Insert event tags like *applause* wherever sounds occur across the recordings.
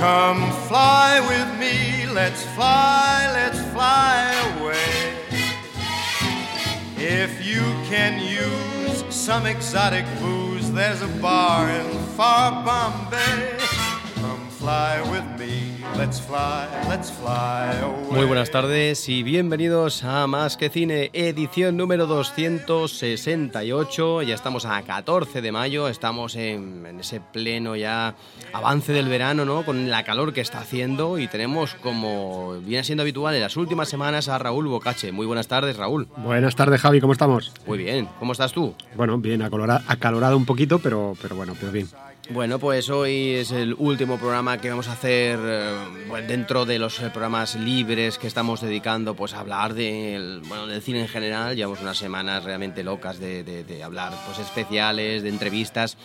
Come fly with me, let's fly, let's fly away. If you can use some exotic booze, there's a bar in far Bombay. Come fly with me, Muy buenas tardes y bienvenidos a Más que Cine, edición número 268. Ya estamos a 14 de mayo, estamos en, en ese pleno ya avance del verano, ¿no? Con la calor que está haciendo y tenemos, como viene siendo habitual en las últimas semanas, a Raúl Bocache. Muy buenas tardes, Raúl. Buenas tardes, Javi, ¿cómo estamos? Muy bien, ¿cómo estás tú? Bueno, bien, acalorado, acalorado un poquito, pero, pero bueno, pero bien. Bueno, pues hoy es el último programa que vamos a hacer eh, dentro de los eh, programas libres que estamos dedicando pues, a hablar del, bueno, del cine en general. Llevamos unas semanas realmente locas de, de- de hablar pues, especiales, de entrevistas.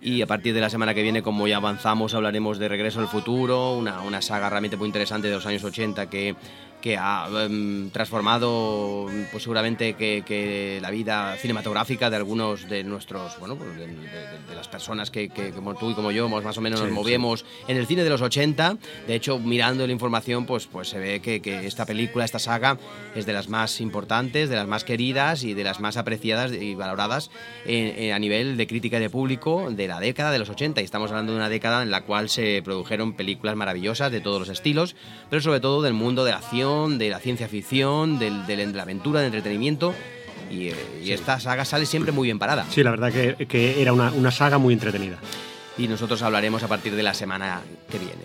Y a partir de la semana que viene, como ya avanzamos, hablaremos de Regreso al Futuro, una, una saga realmente muy interesante de los años 80 que, que ha em, transformado pues seguramente que, que la vida cinematográfica de algunos de nuestros, bueno, pues, de, de- de las personas que, que como tú y como yo más, o menos nos Sí, movemos en el cine de los 80. De hecho, mirando la información, pues, pues se ve que, que esta película, esta saga, es de las más importantes, de las más queridas y de las más apreciadas y valoradas en- en- a nivel de crítica y de público de la década de los 80. Y estamos hablando de una década en la cual se produjeron películas maravillosas de todos los estilos, pero sobre todo del mundo de la acción, de la ciencia ficción, del- de la aventura, del entretenimiento. Y, eh, esta saga sale siempre muy bien parada. Sí, la verdad que, que era una, una saga muy entretenida. y nosotros hablaremos a partir de la semana que viene.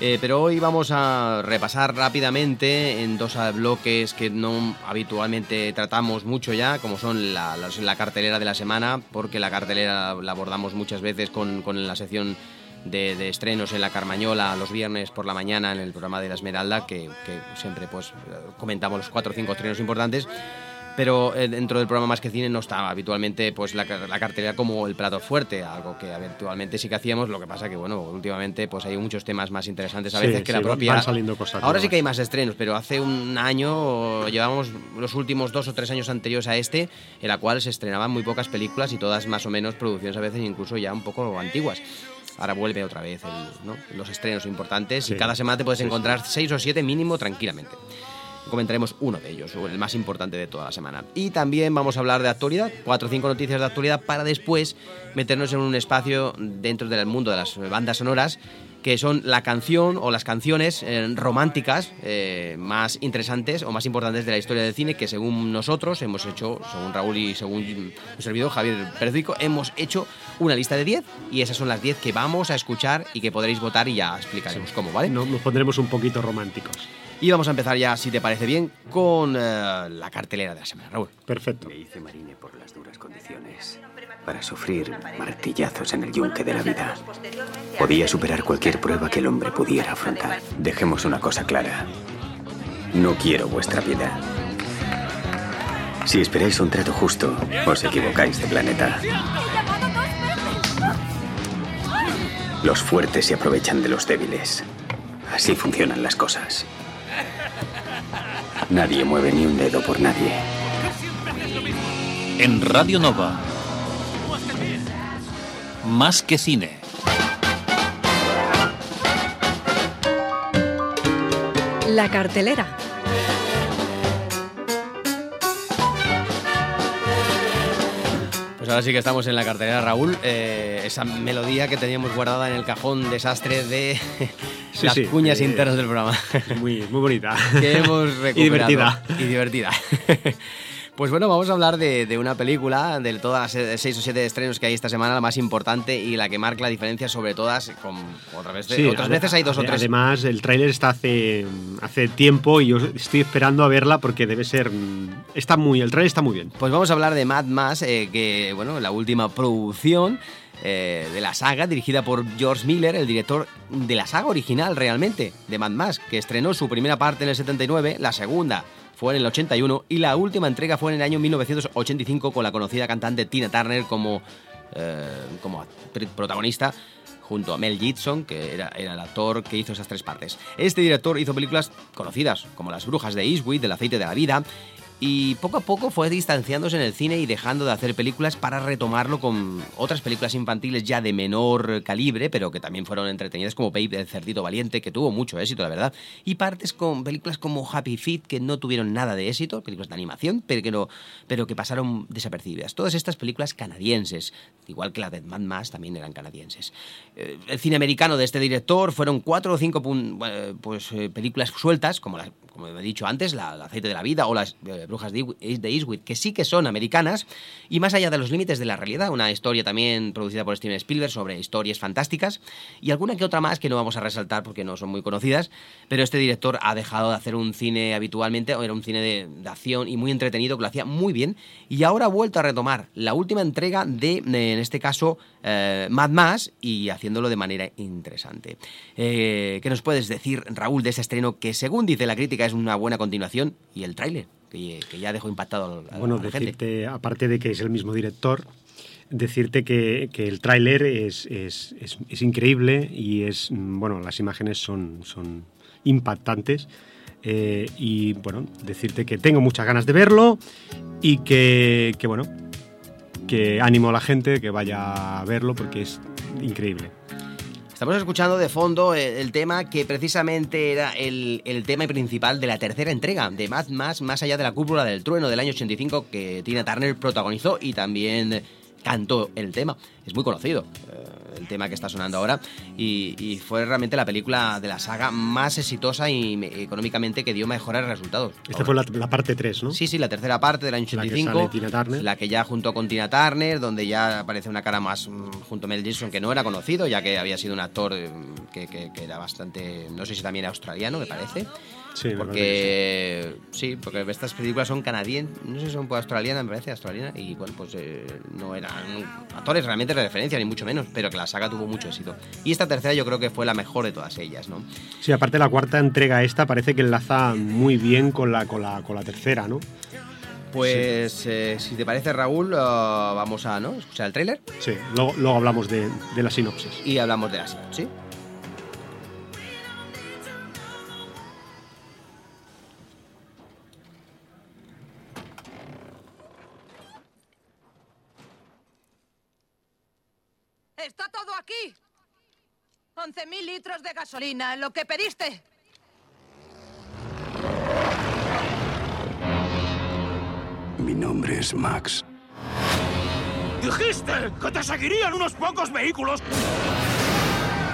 Eh, pero hoy vamos a repasar rápidamente en dos bloques que no habitualmente tratamos mucho ya, como son la, la cartelera de la semana, porque la cartelera la abordamos muchas veces con, con la sección de, de estrenos en la Carmañola los viernes por la mañana en el programa de la Esmeralda, que, que siempre pues comentamos los cuatro o cinco estrenos importantes pero eh, dentro del programa Más que Cine no está habitualmente pues la, la cartelera como el plato fuerte, algo que habitualmente sí que hacíamos, lo que pasa que bueno, últimamente pues hay muchos temas más interesantes a Sí, veces que sí, la propia... van saliendo cosas Ahora sí que hay más estrenos, pero hace un año llevamos los últimos dos o tres años anteriores a este, en la cual se estrenaban muy pocas películas y todas más o menos producciones a veces incluso ya un poco antiguas. Ahora vuelve otra vez el- ¿no? los estrenos importantes y cada semana te puedes encontrar seis o siete mínimo tranquilamente comentaremos uno de ellos, o el más importante de toda la semana. Y también vamos a hablar de actualidad, cuatro o cinco noticias de actualidad, para después meternos en un espacio dentro del mundo de las bandas sonoras, que son la canción o las canciones eh, románticas eh, más interesantes o más importantes de la historia del cine, que según nosotros hemos hecho, según Raúl y según un servidor Javier Perzico, hemos hecho una lista de 10 y esas son las 10 que vamos a escuchar y que podréis votar y ya explicaremos cómo, ¿vale? No- Nos pondremos un poquito románticos. Y vamos a empezar ya, si te parece bien, con eh, la cartelera de la semana, Raúl. Perfecto. Me hice marine por las duras condiciones, para sufrir martillazos en el yunque de la vida. Podía superar cualquier prueba que el hombre pudiera afrontar. Dejemos una cosa clara. No quiero vuestra piedad. Si esperáis un trato justo, os equivocáis de planeta. Los fuertes se aprovechan de los débiles. Así funcionan las cosas. Nadie mueve ni un dedo por nadie. En Radio Nova. Más que cine. La cartelera. Pues ahora sí que estamos en la cartelera, Raúl. Eh, esa melodía que teníamos guardada en el cajón desastre de Sí, las sí, cuñas eh, internas del programa. Muy, muy bonita. que hemos *laughs* recuperado. Y divertida. Y divertida. Pues bueno, vamos a hablar de, de una película, de todas las seis o siete estrenos que hay esta semana, la más importante y la que marca la diferencia sobre todas. Con, otra vez, Sí, otras veces hay dos o tres. Además, el tráiler está hace, hace tiempo y yo estoy esperando a verla porque debe ser... mm, Está muy, el tráiler está muy bien. Pues vamos a hablar de Mad Max, eh, que bueno, la última producción eh, de la saga, dirigida por George Miller, el director de la saga original realmente, de Mad Max, que estrenó su primera parte en el 79, la segunda fue en el 81 y la última entrega fue en el año 1985 con la conocida cantante Tina Turner como, eh, como protagonista junto a Mel Gibson, que era, era, el actor que hizo esas tres partes. Este director hizo películas conocidas como Las Brujas de Eastwood, Del Aceite de la Vida, y poco a poco fue distanciándose en el cine y dejando de hacer películas para retomarlo con otras películas infantiles ya de menor calibre, pero que también fueron entretenidas como Babe el Cerdito Valiente, que tuvo mucho éxito, la verdad, y partes con películas como Happy Feet, que no tuvieron nada de éxito, películas de animación, pero que, no, pero que pasaron desapercibidas. Todas estas películas canadienses, igual que la de Mad Max, también eran canadienses. Eh, el cine americano de este director fueron cuatro o cinco pues, eh, películas sueltas, como, como he dicho antes, la, Aceite de la Vida o las... Eh, Brujas de Eastwood, que sí que son americanas, y más allá de los límites de la realidad, una historia también producida por Steven Spielberg sobre historias fantásticas, y alguna que otra más que no vamos a resaltar porque no son muy conocidas, pero este director ha dejado de hacer un cine habitualmente, era un cine de, acción y muy entretenido, que lo hacía muy bien, y ahora ha vuelto a retomar la última entrega de, en este caso, eh, Mad Max, y haciéndolo de manera interesante. Eh, ¿Qué nos puedes decir, Raúl, de ese estreno que según dice la crítica es una buena continuación y el tráiler? Que, ya dejó impactado a, bueno, decirte, aparte de que es el mismo director, decirte que, el tráiler es, es, es, increíble y es bueno las imágenes son, son impactantes eh, y bueno decirte que tengo muchas ganas de verlo y que, que bueno que animo a la gente que vaya a verlo porque es increíble. Estamos escuchando de fondo eh, el, tema que precisamente era el, tema principal de la tercera entrega de Mad Max, más allá de la cúpula del trueno del año 85 que Tina Turner protagonizó y también cantó el tema. Es muy conocido eh, el tema que está sonando ahora y, fue realmente la película de la saga más exitosa y económicamente que dio mejores resultados. Esta fue la, parte 3, ¿no? Sí, sí, la tercera parte del año 85. La que, Tina Turner. la que ya junto con Tina Turner, donde ya aparece una cara más mm, junto a Mel Gibson que no era conocido, ya que había sido un actor eh, que, que era bastante, no sé si también australiano, me parece. Sí, porque sí, porque estas películas son canadienses, no sé si son australianas, me parece, australiana, y bueno, pues eh, no eran actores realmente de referencia, ni mucho menos, pero que la saga tuvo mucho éxito. Y esta tercera yo creo que fue la mejor de todas ellas, ¿no? Sí, aparte la cuarta entrega esta parece que enlaza muy bien con la, con la, con la tercera, ¿no? Pues eh, si te parece, Raúl, uh, vamos a ¿no? escuchar el tráiler. Sí, luego, luego hablamos de, de la sinopsis. Y hablamos de la sinopsis, ¿sí? Está todo aquí. 11.000 litros de gasolina, lo que pediste. Mi nombre es Max. Dijiste que te seguirían unos pocos vehículos.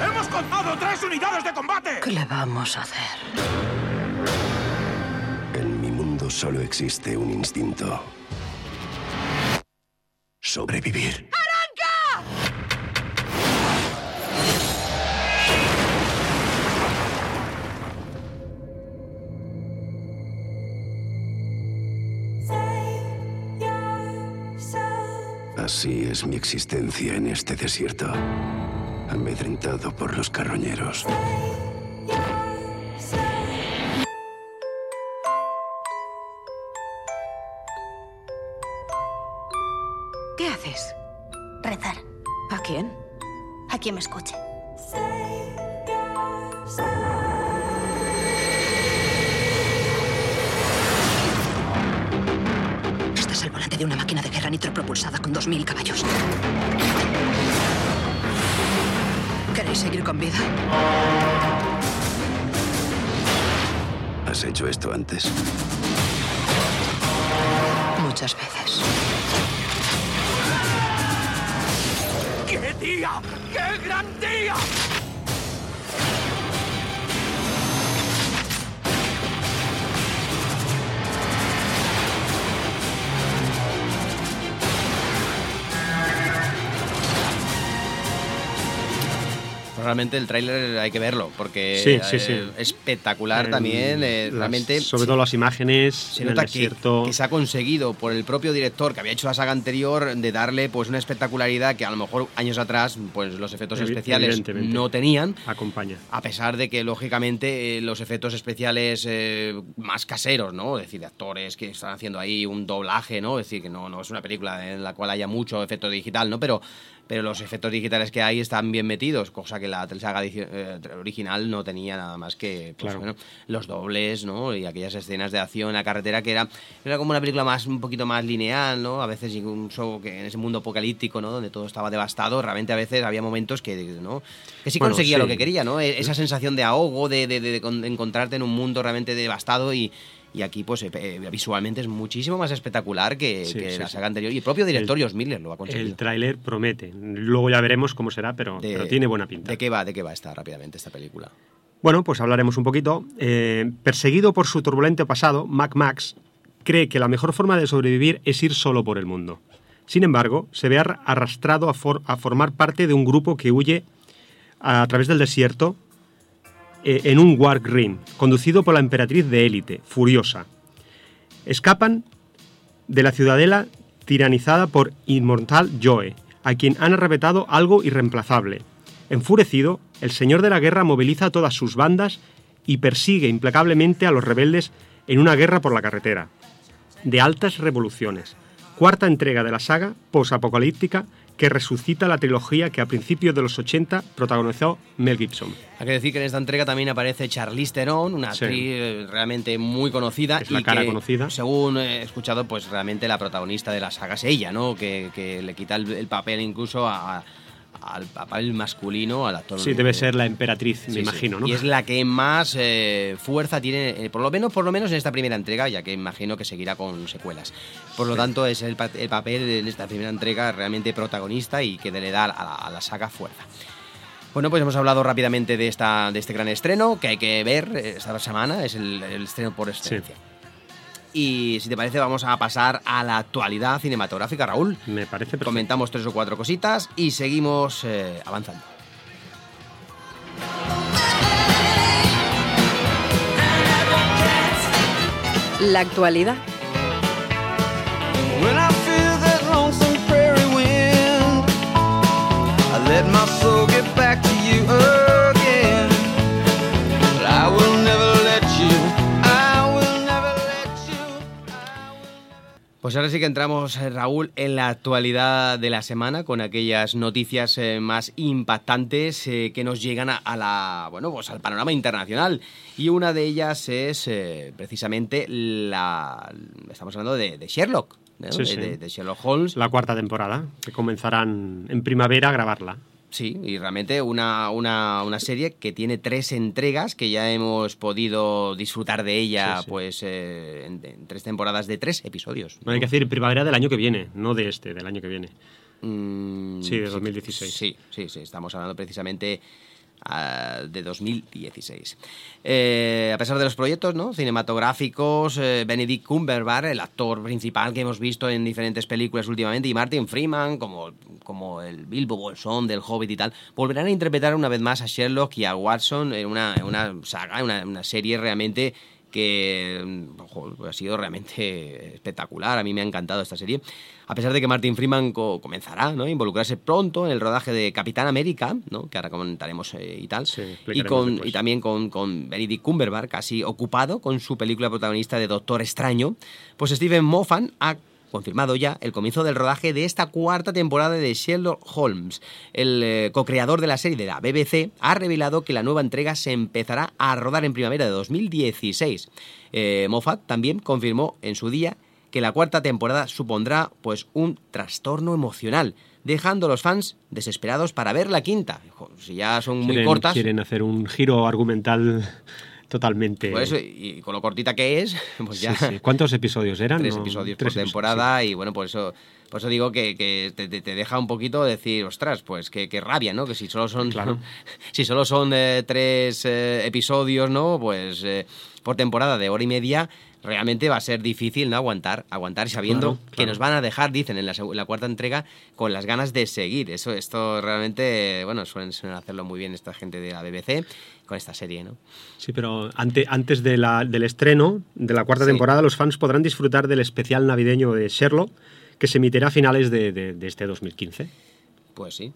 Hemos contado tres unidades de combate. ¿Qué le vamos a hacer? En mi mundo solo existe un instinto. Sobrevivir. Así es mi existencia en este desierto, amedrentado por los carroñeros. ¿Qué haces? Rezar. ¿A quién? A quien me escuche. De una máquina de guerra nitropropulsada con 2.000 caballos. ¿Queréis seguir con vida? ¿Has hecho esto antes? Muchas veces. ¡Qué día! ¡Qué gran día! Realmente el tráiler hay que verlo, porque Sí, sí, sí. eh, espectacular Eh, también. eh, las- realmente sobre todo las imágenes se nota que, que se ha conseguido por el propio director que había hecho la saga anterior de darle pues una espectacularidad que a lo mejor años atrás pues los efectos Evi- especiales no tenían. Acompaña. A pesar de que, lógicamente, eh, los efectos especiales más caseros, ¿no? Es decir, de actores que están haciendo ahí un doblaje, ¿no? Es decir, que no, no es una película en la cual haya mucho efecto digital, ¿no? Pero, pero los efectos digitales que hay están bien metidos, cosa que la saga eh, original no tenía nada más que pues, Claro. bueno, los dobles, ¿no? Y aquellas escenas de acción en la carretera que era, era como una película más un poquito más lineal, ¿no? A veces incluso que en ese mundo apocalíptico, ¿no? Donde todo estaba devastado, realmente a veces había momentos que, ¿no? Que sí Bueno, conseguía sí. lo que quería, ¿no? E- Esa sensación de ahogo, de, de- de- de encontrarte en un mundo realmente devastado y, y aquí pues eh, eh, visualmente es muchísimo más espectacular que, Sí, que sí, la sí. saga anterior. Y el propio director El- Josh Miller lo ha conseguido. El tráiler promete. Luego ya veremos cómo será, pero, De- pero tiene buena pinta. ¿De qué va? ¿De qué va esta rápidamente esta película? Bueno, pues hablaremos un poquito. Eh, perseguido por su turbulento pasado, Mac Max cree que la mejor forma de sobrevivir es ir solo por el mundo. Sin embargo, se ve ar- arrastrado a, for- a formar parte de un grupo que huye a, través del desierto eh, en un Wargrim, conducido por la emperatriz de élite, Furiosa. Escapan de la ciudadela tiranizada por Inmortal Joe, a quien han arrebatado algo irreemplazable. Enfurecido, el señor de la guerra moviliza todas sus bandas y persigue implacablemente a los rebeldes en una guerra por la carretera. De altas revoluciones. Cuarta entrega de la saga posapocalíptica que resucita la trilogía que a principios de los 80 protagonizó Mel Gibson. Hay que decir que en esta entrega también aparece Charlize Theron, una Sí. actriz eh, realmente muy conocida. Es la y cara que, conocida. Según he escuchado, pues realmente la protagonista de la saga es ella, ¿no? Que, que le quita el, el papel incluso a- al papel masculino, al actor. Sí, debe ser la emperatriz, Sí, me sí. imagino, ¿no? Y es la que más eh, fuerza tiene, eh, por lo menos por lo menos en esta primera entrega, ya que imagino que seguirá con secuelas. Por lo tanto, es el, el papel en esta primera entrega realmente protagonista y que le da a la, a la saga fuerza. Bueno, pues hemos hablado rápidamente de, esta, de este gran estreno que hay que ver eh, esta semana, es el, el estreno por excelencia. Y si te parece, vamos a pasar a la actualidad cinematográfica, Raúl. Me parece perfecto. Comentamos tres o cuatro cositas y seguimos eh, avanzando. La actualidad. When I feel that lonesome prairie wind, I let my soul get Pues ahora sí que entramos, eh, Raúl, en la actualidad de la semana con aquellas noticias eh, más impactantes eh, que nos llegan a, a la, bueno, pues al panorama internacional. Y una de ellas es eh, precisamente la, estamos hablando de, de Sherlock, ¿no? Sí, de, sí. de- de Sherlock Holmes. La cuarta temporada, que comenzarán en primavera a grabarla. Sí, y realmente una, una, una serie que tiene tres entregas, que ya hemos podido disfrutar de ella, Sí, sí. pues eh, en, en tres temporadas de tres episodios. No hay que decir primavera del año que viene, no de este, del año que viene. Mm, Sí, de 2016. Sí, sí, sí, estamos hablando precisamente de 2016. Eh, a pesar de los proyectos ¿no? cinematográficos, eh, Benedict Cumberbatch, el actor principal que hemos visto en diferentes películas últimamente, y Martin Freeman, como, como el Bilbo Bolsón del Hobbit y tal, volverán a interpretar una vez más a Sherlock y a Watson en una, en una saga, una, una serie realmente que ojo, ha sido realmente espectacular. A mí me ha encantado esta serie. A pesar de que Martin Freeman co- comenzará ¿no? a involucrarse pronto en el rodaje de Capitán América, ¿no? que ahora comentaremos eh, y tal. y, con, y también con, con Benedict Cumberbatch casi ocupado con su película protagonista de Doctor Extraño, pues Stephen Moffat ha confirmado ya el comienzo del rodaje de esta cuarta temporada de Sherlock Holmes. El eh, co-creador de la serie de la BBC ha revelado que la nueva entrega se empezará a rodar en primavera de 2016. Eh, Moffat también confirmó en su día que la cuarta temporada supondrá pues un trastorno emocional, dejando a los fans desesperados para ver la quinta. Si ya son muy quieren, cortas, quieren hacer un giro argumental totalmente... por eso, y, con lo cortita que es, *laughs* pues ya... sí. ¿Cuántos episodios eran? Tres episodios tres por episodios, temporada y bueno, por eso, por eso digo que, que te, te- deja un poquito decir, ostras, pues que, que rabia, ¿no? Que si solo son, Claro. *laughs* si solo son eh, tres eh, episodios, ¿no? Pues eh, por temporada de hora y media, realmente va a ser difícil no aguantar, aguantar sabiendo Claro, que nos van a dejar, dicen en la, seg- en la cuarta entrega, con las ganas de seguir. Eso, esto realmente, bueno, suelen, suelen hacerlo muy bien esta gente de la BBC con esta serie, ¿no? Sí, pero ante- antes de la- del estreno de la cuarta Sí. temporada, los fans podrán disfrutar del especial navideño de Sherlock, que se emitirá a finales de, de- de este 2015, Pues sí.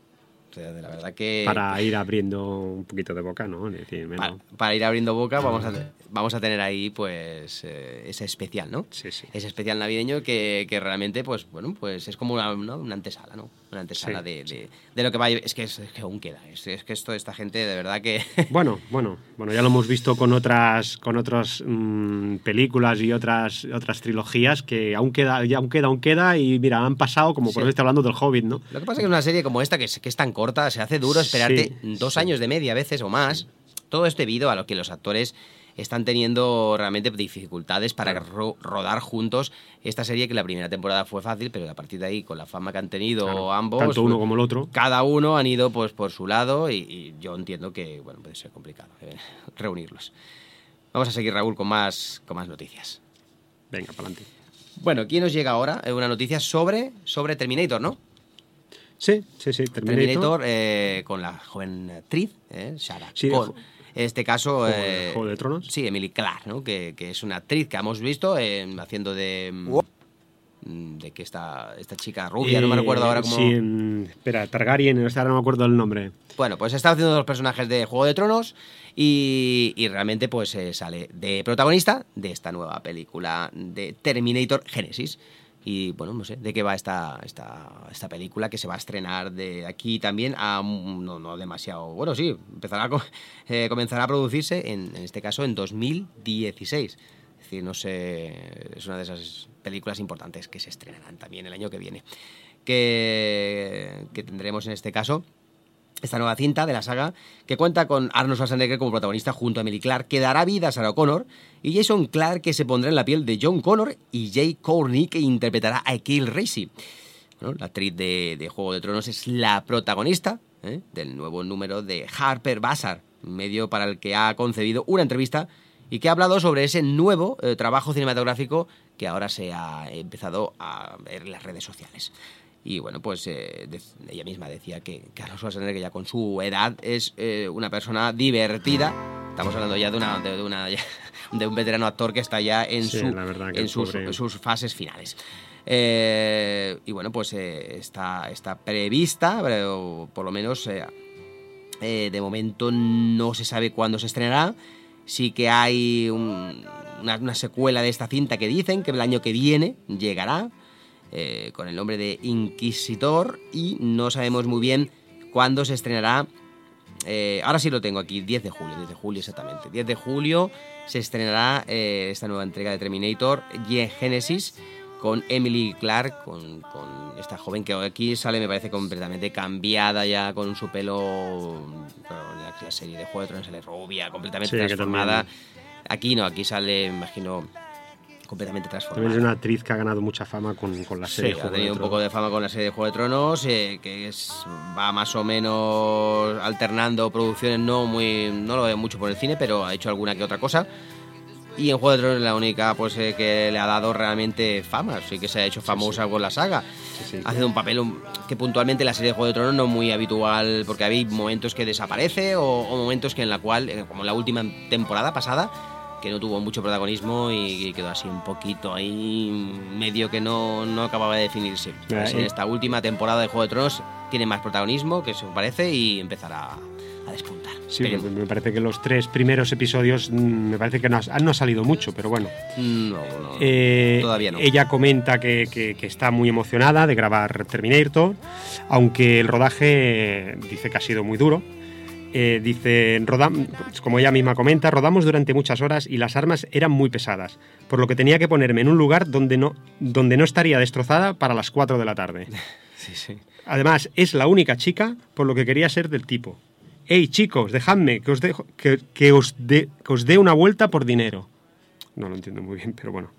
La verdad que para ir abriendo un poquito de boca, ¿no? Decir, para, para ir abriendo boca vamos a, vamos a tener ahí pues eh, ese especial, ¿no? Sí, sí. Ese especial navideño que, que realmente pues bueno pues es como una, ¿no? una antesala, ¿no? Una antesala Sí, de, de- de lo que va a Es que, es, es que aún queda. Es, es que esto esta gente de verdad que... *laughs* Bueno, bueno, bueno, ya lo hemos visto con otras, con otras mm, películas y otras, otras trilogías que aún queda, ya aún queda, aún queda y mira, han pasado como por eso estoy hablando del Hobbit, ¿no? Lo que pasa es que una serie como esta, que es, que es tan corta, se hace duro esperarte dos años de media a veces o más. Todo esto debido a lo que los actores están teniendo realmente dificultades para ro- rodar juntos esta serie que la primera temporada fue fácil, pero a partir de ahí, con la fama que han tenido Claro, ambos, tanto uno como el otro. cada uno han ido pues por su lado y, y yo entiendo que bueno puede ser complicado eh, *laughs* reunirlos. Vamos a seguir Raúl con más con más noticias. Venga, para adelante. Bueno, aquí nos llega ahora eh, una noticia sobre sobre Terminator, ¿no? Sí, sí, sí, Terminator. Terminator eh, con la joven actriz, eh, Sarah Sí, Connor. En este caso, Juego de- eh, Juego de Tronos. sí, Emily Clark, ¿no? que, que es una actriz que hemos visto haciendo de... mm, de que esta, esta chica rubia, no me Eh, recuerdo ahora cómo... Sí, espera, Targaryen, ahora no me acuerdo el nombre. Bueno, pues está haciendo los personajes de Juego de Tronos y, y realmente pues eh, sale de protagonista de esta nueva película de Terminator Genesis. Y bueno, no sé de qué va esta, esta, esta película que se va a estrenar de aquí también a no, no demasiado. Bueno, sí, empezará *laughs* eh, comenzará a producirse en, en este caso en 2016. Es decir, no sé, es una de esas películas importantes que se estrenarán también el año que viene. Que, que tendremos en este caso esta nueva cinta de la saga que cuenta con Arnold Schwarzenegger como protagonista junto a Emily Clark que dará vida a Sarah Connor y Jason Clark que se pondrá en la piel de John Connor y Jay Courtney que interpretará a Kill Racy. La actriz de, de Juego de Tronos es la protagonista ¿eh? del nuevo número de Harper Bazaar, medio para el que ha concebido una entrevista y que ha hablado sobre ese nuevo eh, trabajo cinematográfico que ahora se ha empezado a ver en las redes sociales. Y bueno, pues eh, de- ella misma decía que Carlos Schwarzenegger ya con su edad es eh, una persona divertida. Estamos hablando ya de, una, de, de una- *laughs* de un veterano actor que está ya en, Sí, su- que sus, pobre- sus fases finales. Eh, y bueno, pues eh, está, está prevista, pero por lo menos eh, de momento no se sabe cuándo se estrenará. Sí que hay un- una, una secuela de esta cinta que dicen que el año que viene llegará eh, con el nombre de Inquisitor y no sabemos muy bien cuándo se estrenará. Eh, ahora sí lo tengo aquí, 10 de julio, 10 de julio exactamente. 10 de julio se estrenará eh, esta nueva entrega de Terminator, Genesis, con Emily Clark, con, con esta joven que aquí sale, me parece completamente cambiada ya, con su pelo. la, serie de Juego de Tronos sale rubia, completamente Sí, transformada. Aquí no, aquí sale, me imagino, completamente transformada. También es una actriz que ha ganado mucha fama con, con la serie. Sí, ha Juego de tenido un Tronos. poco de fama con la serie de Juego de Tronos, eh, que es, va más o menos alternando producciones, no muy no lo veo mucho por el cine, pero ha hecho alguna que otra cosa. Y en Juego de Tronos es la única pues eh, que le ha dado realmente fama, sí que se ha hecho famosa con la saga. Hace un papel que puntualmente en la serie de Juego de Tronos no muy habitual, porque había momentos que desaparece o, o momentos que en la cual, eh, como en la última temporada pasada, que no tuvo mucho protagonismo y quedó así un poquito ahí medio que no, no acababa de definirse. A ver si en esta última temporada de Juego de Tronos tiene más protagonismo, que eso parece, y empezará a despuntar. Sí, me parece que los tres primeros episodios mm, me parece que no ha, no ha salido mucho, pero bueno. No, no, Eh, todavía no. Ella comenta que, que- que está muy emocionada de grabar Terminator, aunque el rodaje eh, dice que ha sido muy duro. Eh, dice, rodam- como ella misma comenta, rodamos durante muchas horas y las armas eran muy pesadas, por lo que tenía que ponerme en un lugar donde no, donde no estaría destrozada para las 4 de la tarde. *laughs* Sí, sí. Además, es la única chica por lo que quería ser del tipo. Hey chicos, dejadme que os, dejo, que, que os dé que os dé una vuelta por dinero. No lo entiendo muy bien, pero bueno.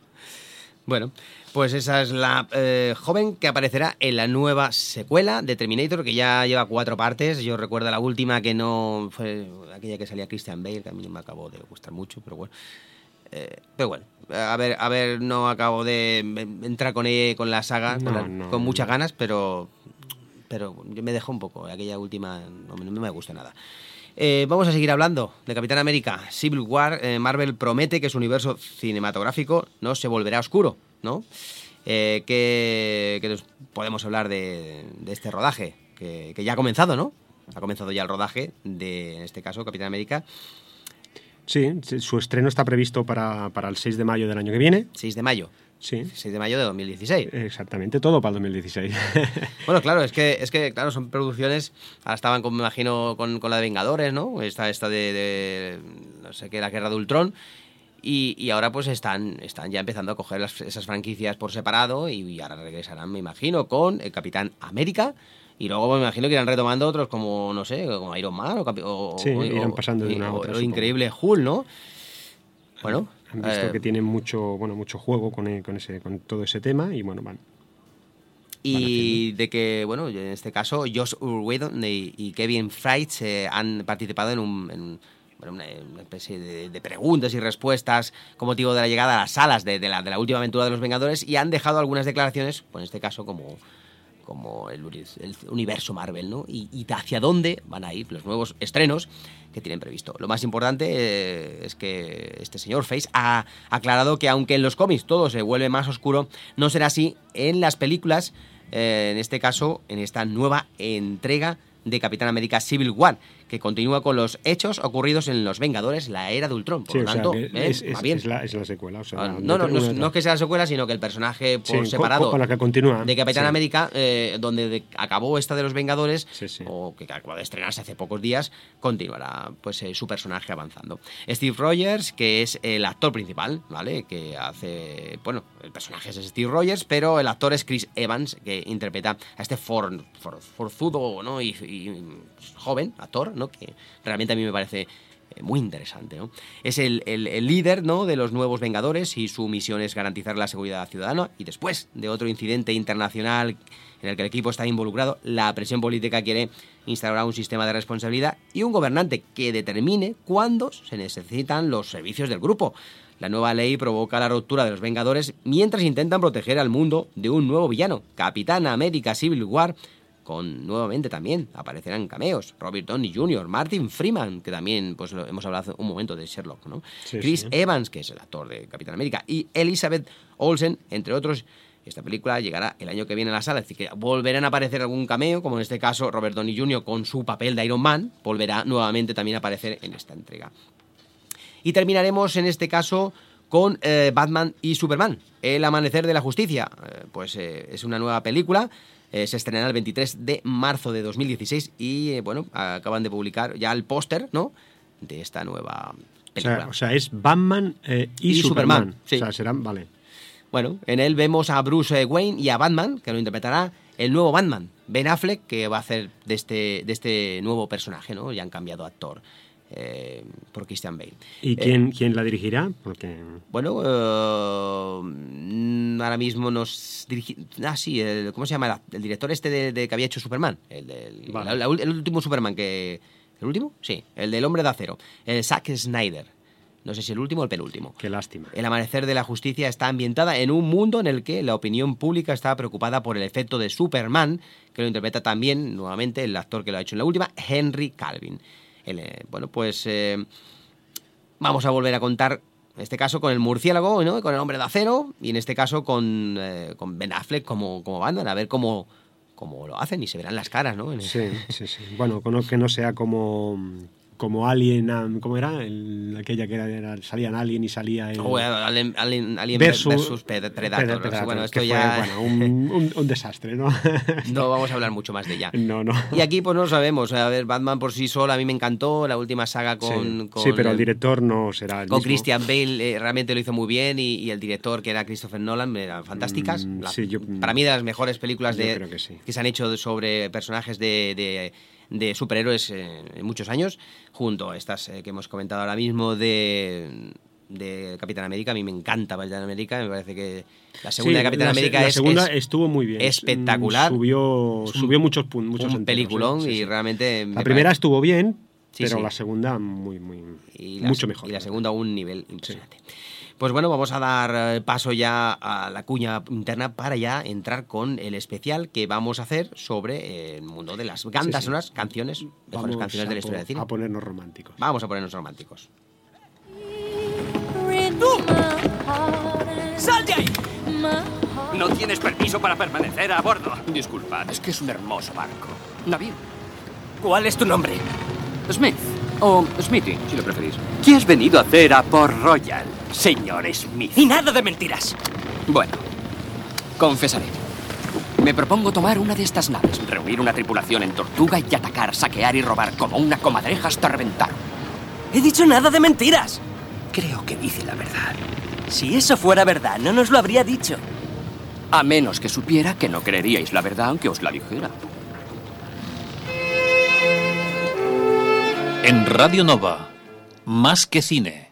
Bueno, pues esa es la eh, joven que aparecerá en la nueva secuela de Terminator, que ya lleva cuatro partes. Yo recuerdo la última que no fue aquella que salía Christian Bale, que a mí no me acabó de gustar mucho, pero bueno. Eh, pero bueno, a ver, a ver, no acabo de entrar con, ella, con la saga No, con, la- no, con no. muchas ganas, pero, pero me dejó un poco. Aquella última no, me- no me gusta nada. Eh, vamos a seguir hablando de Capitán América. Civil War, eh, Marvel promete que su universo cinematográfico no se volverá oscuro, ¿no? Eh, que, que podemos hablar de, de este rodaje, que, que ya ha comenzado, ¿no? Ha comenzado ya el rodaje de, en este caso, Capitán América. Sí, sí, su estreno está previsto para, para el 6 de mayo del año que viene. 6 de mayo. Sí. 6 de mayo de 2016. Exactamente, todo para el 2016. *laughs* Bueno, claro, es que, es que claro, son producciones. Ahora estaban, con, me imagino, con, con la de Vengadores, ¿no? Esta, esta de, de, no sé qué, la Guerra de Ultron. Y, y ahora pues están, están ya empezando a coger las- esas franquicias por separado y, y ahora regresarán, me imagino, con el Capitán América. Y luego me imagino que irán retomando otros como, no sé, como Iron Man o, o- Sí, o- irán o- pasando de una a otra, o increíble Hulk, ¿no? Bueno, Han visto eh, que tienen mucho, bueno, mucho juego con, e- con, ese, con todo ese tema y bueno, van. Y de que, bueno, en este caso, Josh Whedon y, y Kevin Feige eh, han participado en, un, en bueno, una, una especie de, de preguntas y respuestas con motivo de la llegada a las salas de, de la, de la última aventura de los Vengadores y han dejado algunas declaraciones, pues en este caso como, como el, uni- el universo Marvel, ¿no? Y, y hacia dónde van a ir los nuevos estrenos que tienen previsto. Lo más importante eh, es que este señor Face ha aclarado que aunque en los cómics todo se vuelve más oscuro, no será así en las películas, eh, en este caso, en esta nueva entrega de Capitán América Civil War, que continúa con los hechos ocurridos en Los Vengadores, la era de Ultron. Por Sí, lo o sea, tanto, eh, es, bien. es la, es la secuela. o sea, Ah, No, no, no, es- no es que sea la secuela, sino que el personaje por separado con la que continúa. de Capitán Sí. América, eh, donde de- acabó esta de los Vengadores, o que acaba de estrenarse hace pocos días, continuará pues eh, su personaje avanzando. Steve Rogers, que es el actor principal, ¿vale? Que hace, bueno, el personaje es Steve Rogers, pero el actor es Chris Evans, que interpreta a este for, for- forzudo, ¿no? Y, y joven actor, ¿no? Que realmente a mí me parece eh, muy interesante, ¿no? Es el, el- líder, ¿no? De los nuevos Vengadores y su misión es garantizar la seguridad ciudadana y después de otro incidente internacional en el que el equipo está involucrado, la presión política quiere instaurar un sistema de responsabilidad y un gobernante que determine cuándo se necesitan los servicios del grupo. La nueva ley provoca la ruptura de los Vengadores mientras intentan proteger al mundo de un nuevo villano, Capitán América Civil War, con nuevamente también aparecerán cameos. Robert Downey Jr., Martin Freeman, que también pues lo hemos hablado hace un momento de Sherlock, ¿no? Sí, Chris sí. Evans, que es el actor de Capitán América, y Elizabeth Olsen, entre otros. Esta película llegará el año que viene a la sala, así que volverán a aparecer algún cameo, como en este caso Robert Downey Jr. con su papel de Iron Man, volverá nuevamente también a aparecer en esta entrega. Y terminaremos en este caso con eh, Batman y Superman, El Amanecer de la Justicia. Eh, pues eh, es una nueva película, eh, se estrenará el 23 de marzo de 2016 y eh, bueno, acaban de publicar ya el póster, ¿no? De esta nueva O película. sea, o sea, es Batman eh, y, Y Superman, Superman. sí. O sea, serán, vale. Bueno, en él vemos a Bruce Wayne y a Batman, que lo interpretará el nuevo Batman, Ben Affleck, que va a hacer de este, de este nuevo personaje, ¿no? Ya han cambiado actor eh, por Christian Bale. ¿Y Eh, quién, quién la dirigirá? Porque Bueno, eh, ahora mismo nos dirigi... Ah, sí, el- ¿cómo se llama? La- El director este de, de que había hecho Superman. El, del- Vale. la- la ul- el último Superman que... ¿El último? Sí, el del Hombre de Acero. El Zack Snyder. No sé si el último o el penúltimo. qué lástima. El amanecer de la justicia está ambientada en un mundo en el que la opinión pública está preocupada por el efecto de Superman, que lo interpreta también, nuevamente, el actor que lo ha hecho en la última, Henry Calvin. Eh, bueno, pues eh, vamos a volver a contar, en este caso, con el murciélago, ¿no? con el hombre de acero, y en este caso con, eh, Ben Affleck como, como Batman, a ver cómo, cómo lo hacen y se verán las caras, ¿no? Sí, sí, sí. Bueno, con- que no sea como, como Alien, ¿cómo era? El- aquella que era, era- salían Alien y salía el... Oh, Alien, Alien- Alien Versus- versus, Pred- Predator. Predator, Bueno, esto fue, ya bueno, un, *laughs* un- un desastre, ¿no? no vamos a hablar mucho más de ella. *laughs* no, no. Y aquí pues no lo sabemos. A ver, Batman por sí sola a mí me encantó. La última saga con... sí. con Sí, pero el director no será el Con mismo. Christian Bale eh, realmente lo hizo muy bien y, y el director que era Christopher Nolan eran fantásticas. Mm, La- sí, yo- para mí de las mejores películas de, que sí. se han hecho sobre personajes de, de- de superhéroes en muchos años, junto a estas eh, que hemos comentado ahora mismo de, de Capitán América. A mí me encanta Capitán América, me parece que la segunda Sí, de Capitán la América la es, segunda es estuvo muy bien. espectacular. Mm, Subió, subió muchos puntos. Muchos un peliculón sí, sí, y realmente... me La primera parece- estuvo bien, pero la segunda muy, muy, y la- mucho mejor. Y la segunda un nivel impresionante. Pues bueno, vamos a dar eh, paso ya a la cuña interna para ya entrar con el especial que vamos a hacer sobre eh, el mundo de las bandas sí. sonoras, canciones, mejores Vamos canciones de la historia del cine. A ponernos románticos. Vamos a ponernos románticos. ¡Sal de ahí! No tienes permiso para permanecer a bordo. Disculpad, es que es un hermoso barco. Navío. ¿Cuál es tu nombre? Smith. O Smithy, si lo preferís. ¿Qué has venido a hacer a Port Royal, señor Smith? Y nada de mentiras. Bueno, confesaré. Me propongo tomar una de estas naves, reunir una tripulación en Tortuga y atacar, saquear y robar como una comadreja hasta reventar. He dicho nada de mentiras. Creo que dice la verdad. Si eso fuera verdad, no nos lo habría dicho. A menos que supiera que no creeríais la verdad aunque os la dijera. En Radio Nova, más que cine.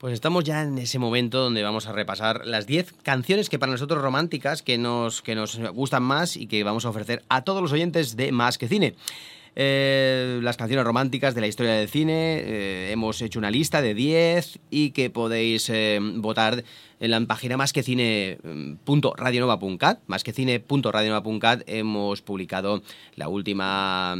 Pues estamos ya en ese momento donde vamos a repasar las 10 canciones que para nosotros románticas, que nos, que nos gustan más y que vamos a ofrecer a todos los oyentes de Más que Cine. Eh, las canciones románticas de la historia del cine, eh, hemos hecho una lista de 10 y que podéis eh, votar en la página másquecine.radionova.cat. Másquecine.radionova.cat hemos publicado la última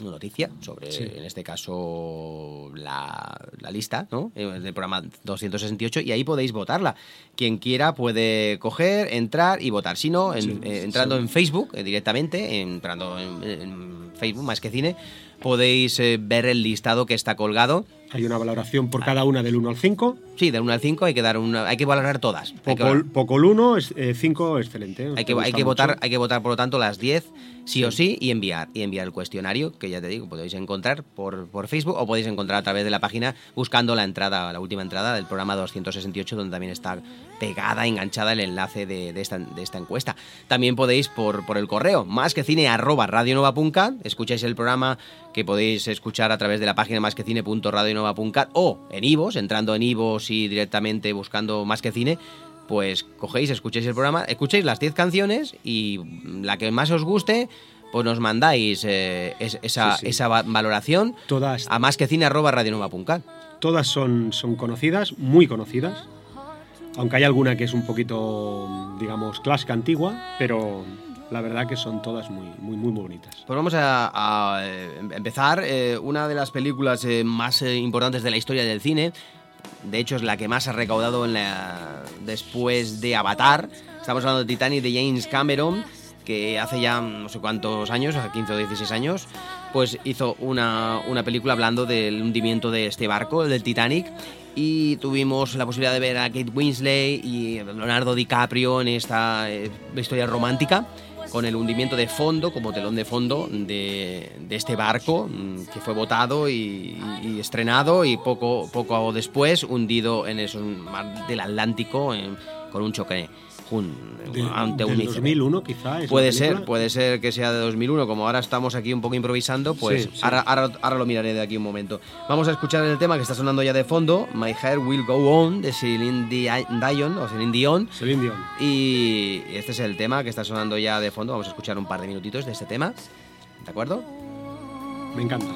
noticia sobre, Sí. en este caso, la, la lista ¿no? Eh, del programa 268 y ahí podéis votarla. Quien quiera puede coger, entrar y votar. Si no, en- Sí, eh, entrando sí. en Facebook eh, directamente, entrando en, en Facebook más que cine, podéis eh, ver el listado que está colgado. Hay una valoración por cada una del 1 al 5. Sí, del 1 al 5 hay que dar una, hay que valorar todas. Poco, el 1, 5 excelente. hay que, hay que votar, mucho. hay que votar por lo tanto las 10 sí, o sí y enviar y enviar el cuestionario que ya te digo podéis encontrar por, por Facebook o podéis encontrar a través de la página buscando la entrada la última entrada del programa 268 donde también está pegada enganchada el enlace de, de esta, de esta encuesta también podéis por, por el correo más que cine arroba radionova.cat escucháis el programa que podéis escuchar a través de la página más que o en Ivos entrando en Ivos y directamente buscando más que cine pues cogéis, escuchéis el programa, escuchéis las 10 canciones y la que más os guste, pues nos mandáis eh, es- esa, Sí, sí. esa va- valoración Todas, a más que cine arroba radionova.cat. todas son, son conocidas, muy conocidas. Aunque hay alguna que es un poquito, digamos, clásica antigua, pero la verdad que son todas muy, muy, muy bonitas. Pues vamos a, a, eh, empezar eh, una de las películas eh, más eh, importantes de la historia del cine. De hecho, es la que más ha recaudado en la- después de Avatar. Estamos hablando de Titanic de James Cameron, que hace ya no sé cuántos años, hace 15 o 16 años, pues hizo una, una película hablando del hundimiento de este barco, el del Titanic. Y tuvimos la posibilidad de ver a Kate Winslet y Leonardo DiCaprio en esta eh, historia romántica con el hundimiento de fondo, como telón de fondo de, este barco mm, que fue botado y, estrenado y poco, poco después hundido en esos mar del Atlántico con un choque un- De- ante un del iceberg. 2001 quizá. Puede película. ser, puede ser que sea de 2001. Como ahora estamos aquí un poco improvisando, pues Sí, sí. Ahora, ahora, ahora lo miraré de aquí un momento. Vamos a escuchar el tema que está sonando ya de fondo, My Hair Will Go On, de Celine Di- Dion, o Celine Dion. Celine Dion. Y este es el tema que está sonando ya de fondo. Vamos a escuchar un par de minutitos de este tema. ¿De acuerdo? Me encanta.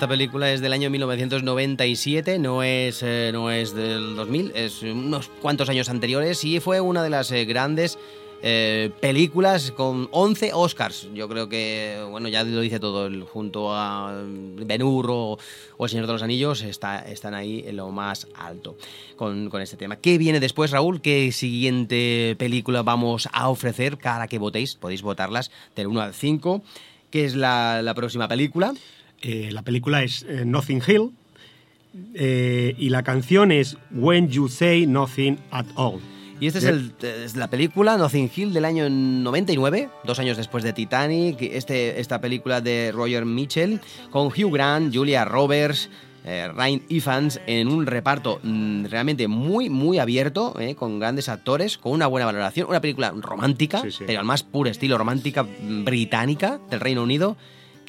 Esta película es del año 1997, no es, eh, no es del 2000, es unos cuantos años anteriores y fue una de las eh, grandes eh, películas con 11 Oscars. Yo creo que, bueno, ya lo dice todo, junto a Ben Hur o, o El Señor de los Anillos, está, están ahí en lo más alto con, con este tema. ¿Qué viene después, Raúl? ¿Qué siguiente película vamos a ofrecer para que votéis? Podéis votarlas del 1 al 5. ¿Qué es la próxima película? Eh, la película es eh, Nothing Hill eh, y la canción es When You Say Nothing at All. Y esta es, De- el- es la película Nothing Hill del año 99, dos años después de Titanic. Este, esta película de Roger Mitchell con Hugh Grant, Julia Roberts, eh, Ryan Evans en un reparto mm, realmente muy, muy abierto, eh, con grandes actores, con una buena valoración. Una película romántica, pero al más puro estilo romántica británica del Reino Unido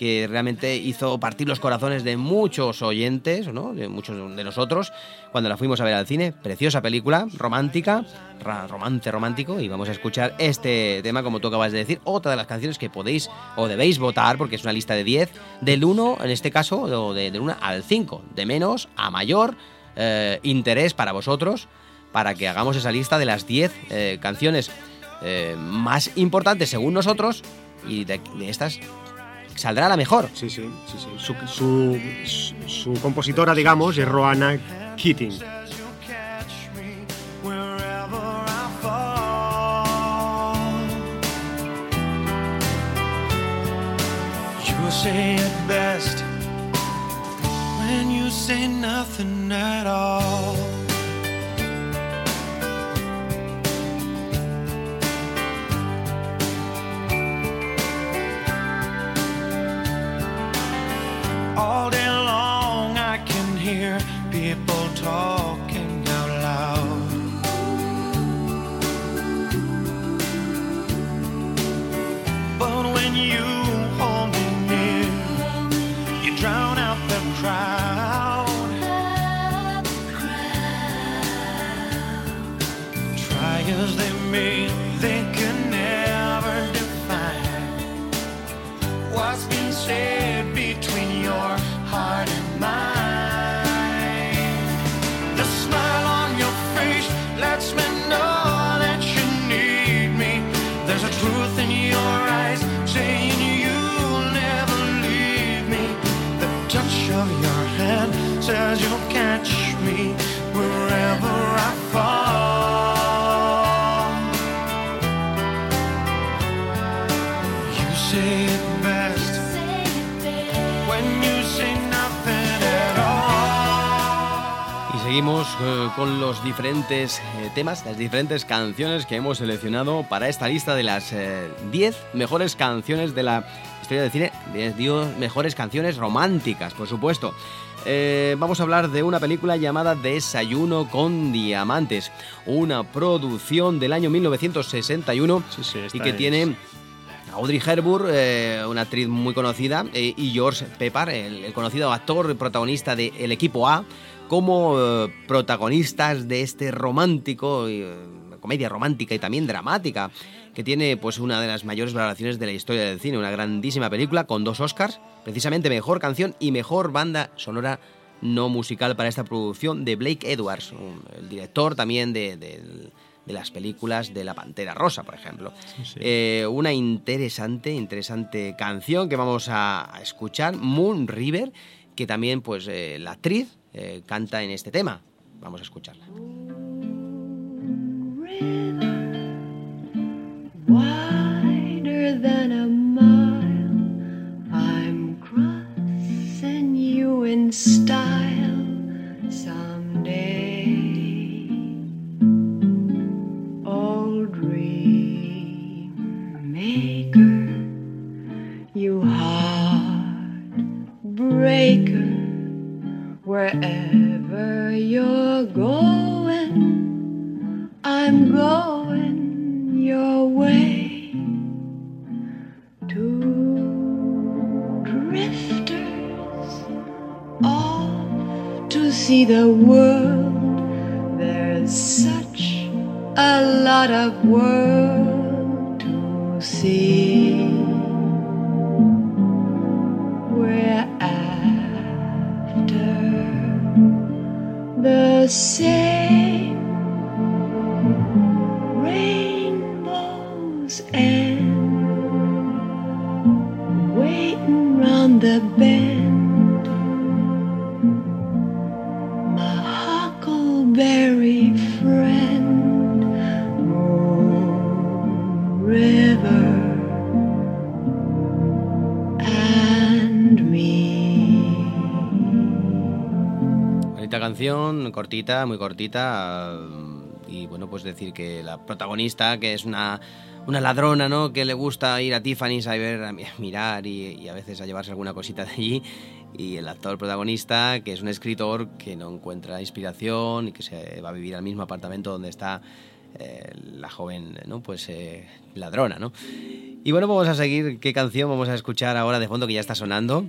que realmente hizo partir los corazones de muchos oyentes, ¿no? de muchos de nosotros, cuando la fuimos a ver al cine. Preciosa película, romántica, romance romántico, y vamos a escuchar este tema, como tú acabas de decir, otra de las canciones que podéis o debéis votar, porque es una lista de 10, del 1, en este caso, de, del 1 al 5, de menos a mayor eh, interés para vosotros, para que hagamos esa lista de las 10 eh, canciones eh, más importantes según nosotros, y de- de estas saldrá la mejor. Sí, sí, sí, sí. Su, su- su- su compositora, digamos, es Roanna Keating. You say it best when you say nothing at all. All day long, I can hear people talking out loud. But when you hold me near, you drown out the crowd. Try as they may, seguimos eh, con los diferentes eh, temas, las diferentes canciones que hemos seleccionado para esta lista de las eh, 10 mejores canciones de la historia del cine, 10 10 mejores canciones románticas, por supuesto. Eh, vamos a hablar de una película llamada Desayuno con Diamantes, una producción del año 1961 y que es- tiene Audrey Hepburn, eh, una actriz muy conocida, eh, y George Pepper, el, el conocido actor protagonista de El Equipo A, como eh, protagonistas de este romántico, eh, comedia romántica y también dramática, que tiene pues una de las mayores valoraciones de la historia del cine, una grandísima película con dos Oscars, precisamente mejor canción y mejor banda sonora no musical para esta producción de Blake Edwards, un- el director también de, de- de las películas de La Pantera Rosa, por ejemplo. Eh, una interesante, interesante canción que vamos a, a escuchar, Moon River, que también pues eh, la actriz eh, canta en este tema. Vamos a escucharla. Muy cortita. Y bueno, pues decir que la protagonista, que es una, una ladrona, ¿no? Que le gusta ir a Tiffany's a ver, a *laughs* mirar y, y a veces a llevarse alguna cosita de allí. Y el actor protagonista, que es un escritor que no encuentra inspiración y que se va a vivir al mismo apartamento donde está eh, la joven, ¿no? Pues eh, ladrona, ¿no? Y bueno, vamos a seguir. ¿Qué canción vamos a escuchar ahora de fondo que ya está sonando?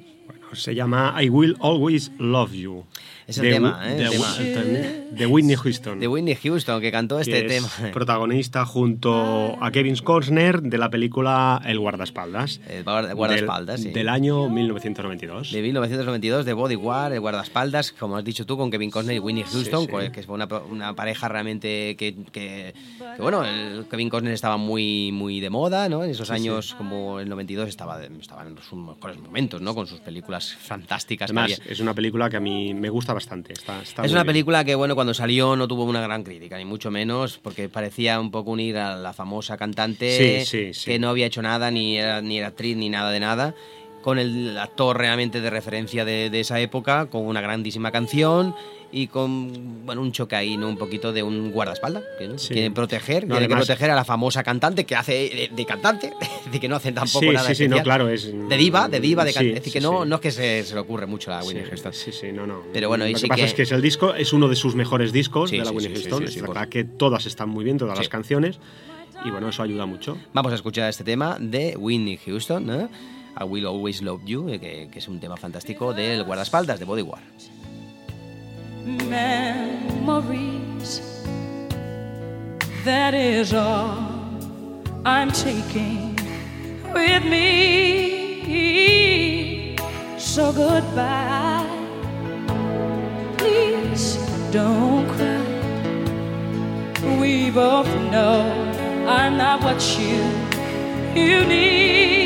Se llama I Will Always Love You. Es el de, tema, ¿eh? de, El tema. de Whitney Houston. De Whitney Houston, que cantó este que tema. Es protagonista junto a Kevin Costner de la película El guardaespaldas. El guarda- guardaespaldas, del, sí. Del año 1992. De 1992, de Bodyguard, el guardaespaldas, como has dicho tú, con Kevin Costner y Whitney Houston, sí. pues, que fue una, una pareja realmente que, que- que, bueno, el Kevin Costner estaba muy, muy de moda, ¿no? En esos Sí, sí. años, como el 92, estaba, estaba en sus mejores momentos, ¿no? Con sus películas fantásticas. que Además, es una película que a mí me gusta bastante. Está, está Es una bien. película que, bueno, cuando salió no tuvo una gran crítica, ni mucho menos, porque parecía un poco unir a la famosa cantante Sí, sí, sí. que no había hecho nada, ni era, ni era actriz, ni nada de nada, con el actor realmente de referencia de, de esa época, con una grandísima canción y con, bueno, un choque ahí, ¿no? Un poquito de un guardaespaldas, que ¿no? Sí. quieren proteger, No, quieren que además- proteger a la famosa cantante que hace de, de cantante, *laughs* de que no hacen tampoco Sí, nada sí, sí, no, claro, es- De diva, de diva, de sí, cantante. Es decir, sí, que no, sí. no es que se, se le ocurre mucho a Sí, Whitney Houston. Sí, sí, no, no. Pero bueno, y Lo sí que pasa que- es que es el disco, es uno de sus mejores discos Sí, de la sí, sí, sí, Houston. sí, sí, es por- verdad que todas están muy bien, todas Sí. las canciones. Y bueno, eso ayuda mucho. Vamos a escuchar este tema de Whitney Houston, ¿eh? I Will Always Love You, eh, que, que es un tema fantástico del guardaespaldas de Bodyguard. memories. That is all I'm taking with me. So goodbye. Please don't cry. We both know I'm not what you you need.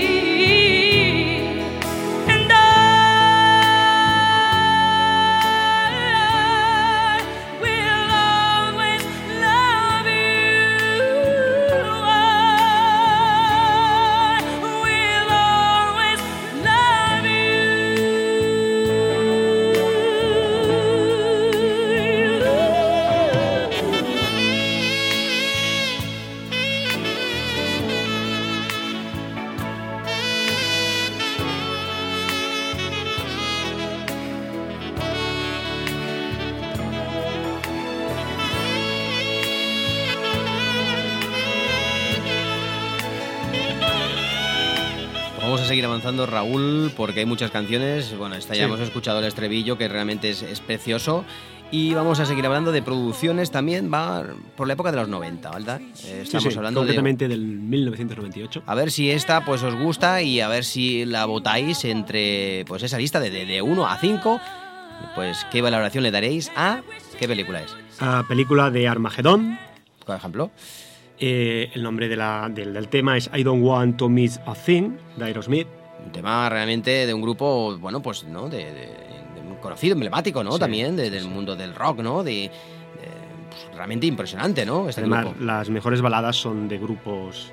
Avanzando, Raúl, porque hay muchas canciones. Bueno, esta ya Sí. hemos escuchado el estribillo, que realmente es, es precioso. Y vamos a seguir hablando de producciones también, va por la época de los 90, ¿verdad? Eh, Sí, estamos sí, hablando de... concretamente del 1998. A ver si esta pues os gusta y a ver si la votáis entre pues esa lista de, de, 1 a 5. Pues qué valoración le daréis a qué película es. A película de Armagedón. Por ejemplo. Eh, el nombre de la- del, del tema es I Don't Want to Miss a Thing, de Aerosmith. Un tema realmente de un grupo, bueno, pues, ¿no? De, de- de un conocido, emblemático, ¿no? Sí, También de- del mundo del rock, ¿no? De, pues, realmente impresionante, ¿no? Este Además, grupo. las mejores baladas son de grupos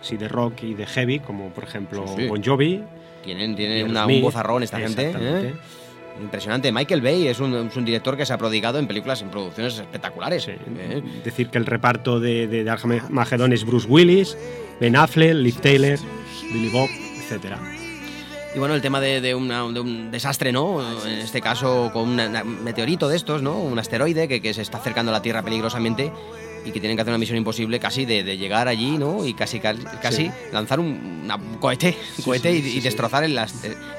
sí, de rock y de heavy, como por ejemplo Sí, sí. Bon Jovi. Tienen, tienen una, un bozarrón esta gente. ¿eh? Impresionante. Michael Bay es un, es un director que se ha prodigado en películas, en producciones espectaculares. ¿eh? Decir que el reparto de, de, de Armagedón es Bruce Willis, Ben Affleck, Liv Taylor, Billy Bob, etcétera. Y bueno, el tema de, de de un desastre, ¿no? En este caso con un meteorito de estos, ¿no? Un asteroide que, que se está acercando a la Tierra peligrosamente y que tienen que hacer una misión imposible casi de, de llegar allí, ¿no? Y casi casi, casi lanzar un una- un cohete, un cohete sí, y, sí, y sí. destrozar el, el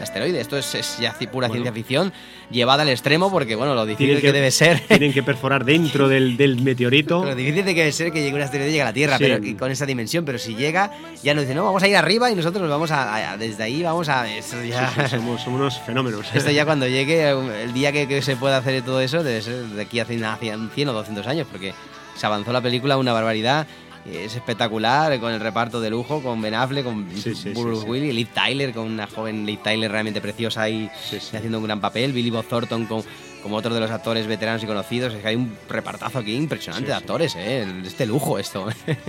asteroide. Esto es, es ya pura Bueno. ciencia ficción llevada al extremo porque, bueno, lo difícil Tienen que, debe ser... Tienen que perforar dentro del, del meteorito. Lo difícil que debe ser que llegue un asteroide y llegue a la Tierra Sí. pero, y con esa dimensión, pero si llega, ya nos dice, no, vamos a ir arriba y nosotros nos vamos a, a- desde ahí vamos a... Ya, Sí, sí, somos, somos unos fenómenos. Esto ya cuando llegue, el día que, que se pueda hacer todo eso, debe ser de aquí a 100, a 100 o 200 años, porque se avanzó la película una barbaridad. Es espectacular, con el reparto de lujo, con Ben Affleck, con Sí, sí, Bruce sí. Willis, Liv Tyler, con una joven Liv Tyler realmente preciosa y haciendo un gran papel, Billy Bob Thornton con, como otro de los actores veteranos y conocidos. Es que hay un repartazo aquí impresionante de actores, ¿eh? Este lujo esto.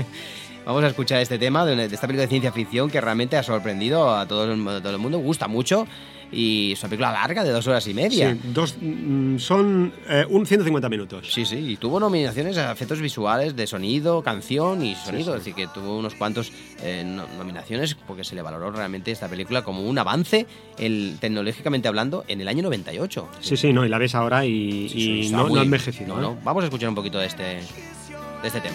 *laughs* Vamos a escuchar este tema de, de esta película de ciencia ficción que realmente ha sorprendido a todo el, a todo el mundo, gusta mucho y es una película larga de dos horas y media. Sí, dos, mm, son eh, un 150 minutos. Sí, sí, y tuvo nominaciones a efectos visuales de sonido, canción y sonido, es decir, que tuvo unos cuantos eh, no- nominaciones porque se le valoró realmente esta película como un avance, el, tecnológicamente hablando, en el año 98. Sí, sí, no, y la ves ahora y, no, muy- no ha envejecido. no, no. ¿eh? Vamos a escuchar un poquito de este, de este tema.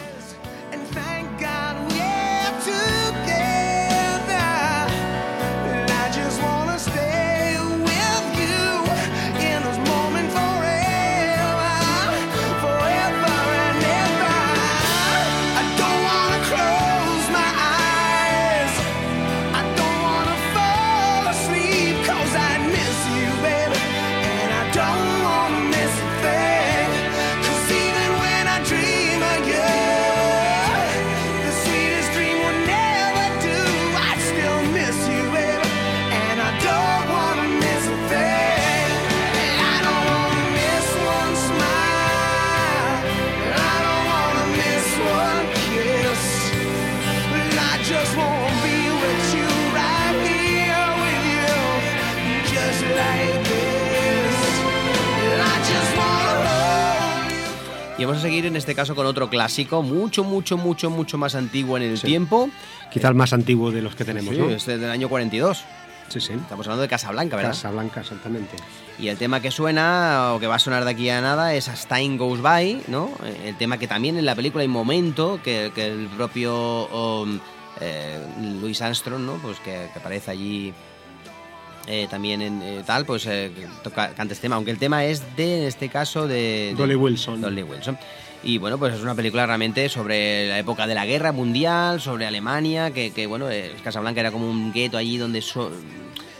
En este caso con otro clásico, mucho, mucho, mucho, mucho más antiguo en el tiempo. Quizá el más antiguo de los que tenemos, Sí, ¿no? es del año 42. Sí, sí. Estamos hablando de Casablanca, ¿verdad? Casablanca, exactamente. Y el tema que suena, o que va a sonar de aquí a nada, es As Time Goes By, ¿no? El tema que también en la película hay momento que, que el propio um, eh, Louis Armstrong, ¿no? Pues que, que aparece allí eh, también en eh, tal, pues eh, toca, canta este tema, aunque el tema es de, en este caso, de... de Dolly Wilson. Dolly Wilson. Y bueno, pues es una película realmente sobre la época de la guerra mundial, sobre Alemania, que, que, bueno, eh, Casablanca era como un gueto allí donde... so-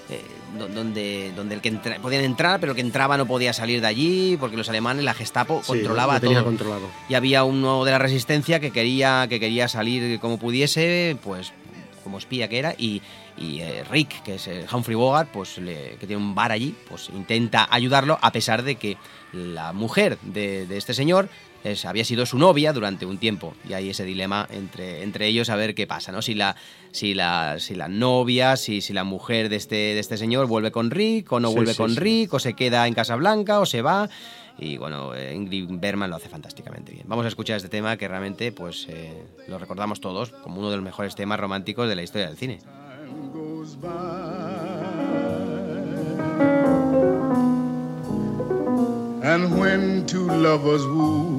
eh, do- donde, donde el que entra- podían entrar, pero el que entraba no podía salir de allí, porque los alemanes, la Gestapo, Sí, controlaba tenía todo. controlado. Y había uno de la resistencia que quería, que quería salir como pudiese, pues como espía que era, y, y, eh, Rick, que es Humphrey Bogart, pues le- que tiene un bar allí, pues intenta ayudarlo a pesar de que la mujer de, de este señor es- había sido su novia durante un tiempo. Y hay ese dilema entre, entre ellos a ver qué pasa, ¿no? Si la, si la, si la novia, si, si la mujer de este, de este señor vuelve con Rick o no Sí, vuelve sí, con sí. Rick, o se queda en Casablanca o se va. Y bueno, eh, Ingrid Bergman lo hace fantásticamente bien. Vamos a escuchar este tema que realmente pues eh, lo recordamos todos como uno de los mejores temas románticos de la historia del cine. And when two lovers woo,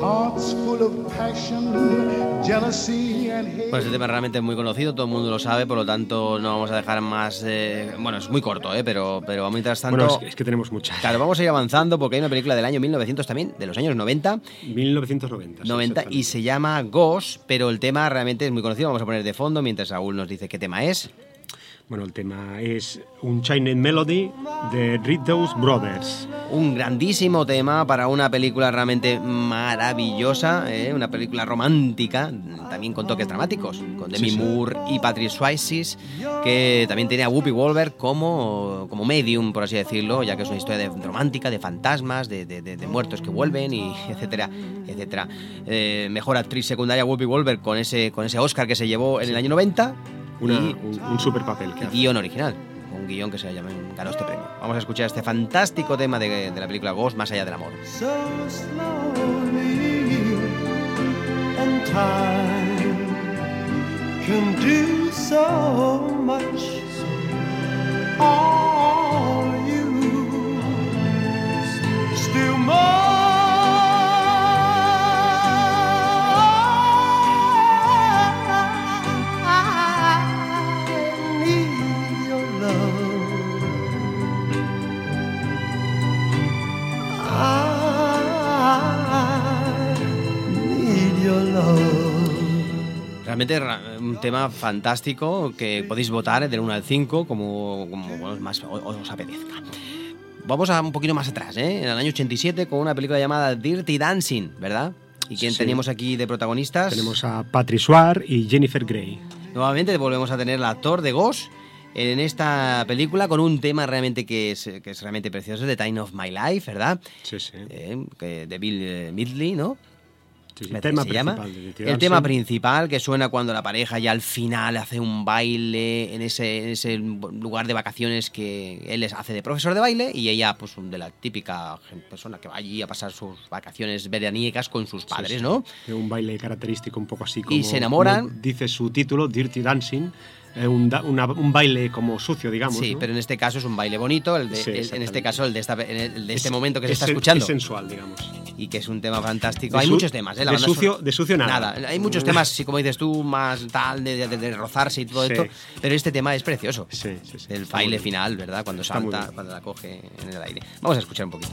Hearts full of passion, jealousy and hate. Pues este tema realmente es muy conocido, todo el mundo lo sabe, por lo tanto no vamos a dejar más... eh, bueno, es muy corto, ¿eh? pero, pero mientras tanto... Bueno, es que, es que tenemos muchas. Claro, vamos a ir avanzando porque hay una película del año 1900 también, de los años 90, 1990. sí, 90 exactamente. y se llama Ghost, pero el tema realmente es muy conocido. Vamos a poner de fondo mientras Saúl nos dice qué tema es. Bueno, el tema es un Chinese Melody de Riddles Brothers. Un grandísimo tema para una película realmente maravillosa, ¿eh? una película romántica, también con toques dramáticos, con Demi Sí, sí. Moore y Patrick Swayze, que también tiene a Whoopi Goldberg como, como medium, por así decirlo, ya que es una historia de, romántica, de fantasmas, de, de- de- de muertos que vuelven, y *laughs* etcétera, etcétera. Eh, mejor actriz secundaria Whoopi Goldberg con ese, con ese Oscar que se llevó en el año 90 Una- y un, un super papel que y hace. guion original. Un guion que se llama, ganó este premio. Vamos a escuchar este fantástico tema de, de la película Ghost, Más allá del amor. so slowly and time can do so much are you still more Realmente un tema fantástico que podéis votar del 1 al 5 como, como más os apetezca. Vamos a un poquito más atrás, ¿eh? en el año 87 con una película llamada Dirty Dancing, ¿verdad? ¿Y quién Sí. teníamos aquí de protagonistas? Tenemos a Patrick Swayze y Jennifer Grey. Nuevamente volvemos a tener al actor de Ghost en esta película con un tema realmente que es, que es realmente precioso, The Time of My Life, ¿verdad? Sí, sí. Eh, que de Bill eh, Midley, ¿no? Sí, sí, tema se llama. El tema principal que suena cuando la pareja ya al final hace un baile en ese, en ese lugar de vacaciones que él les hace de profesor de baile y ella, pues, de la típica persona que va allí a pasar sus vacaciones veraniegas con sus padres, Sí. ¿no? Un baile característico un poco así como... se enamoran. como dice su título, Dirty Dancing. Eh, un, da- una- un baile como sucio, digamos. Sí, ¿no? pero en este caso es un baile bonito, el de- Sí, el- en este caso el de, esta- el de este Es- momento que se es está escuchando. Es sensual, digamos. y que es un tema fantástico. De Hay su- muchos temas, ¿eh? La de banda sucio- son- de sucio nada. Hay muchos *laughs* temas, sí, como dices tú, más tal, de, de- de rozarse y todo Sí. esto. Pero este tema es precioso. Sí, sí, sí. El baile final, ¿verdad? Cuando salta, cuando la coge en el aire. Vamos a escuchar un poquito.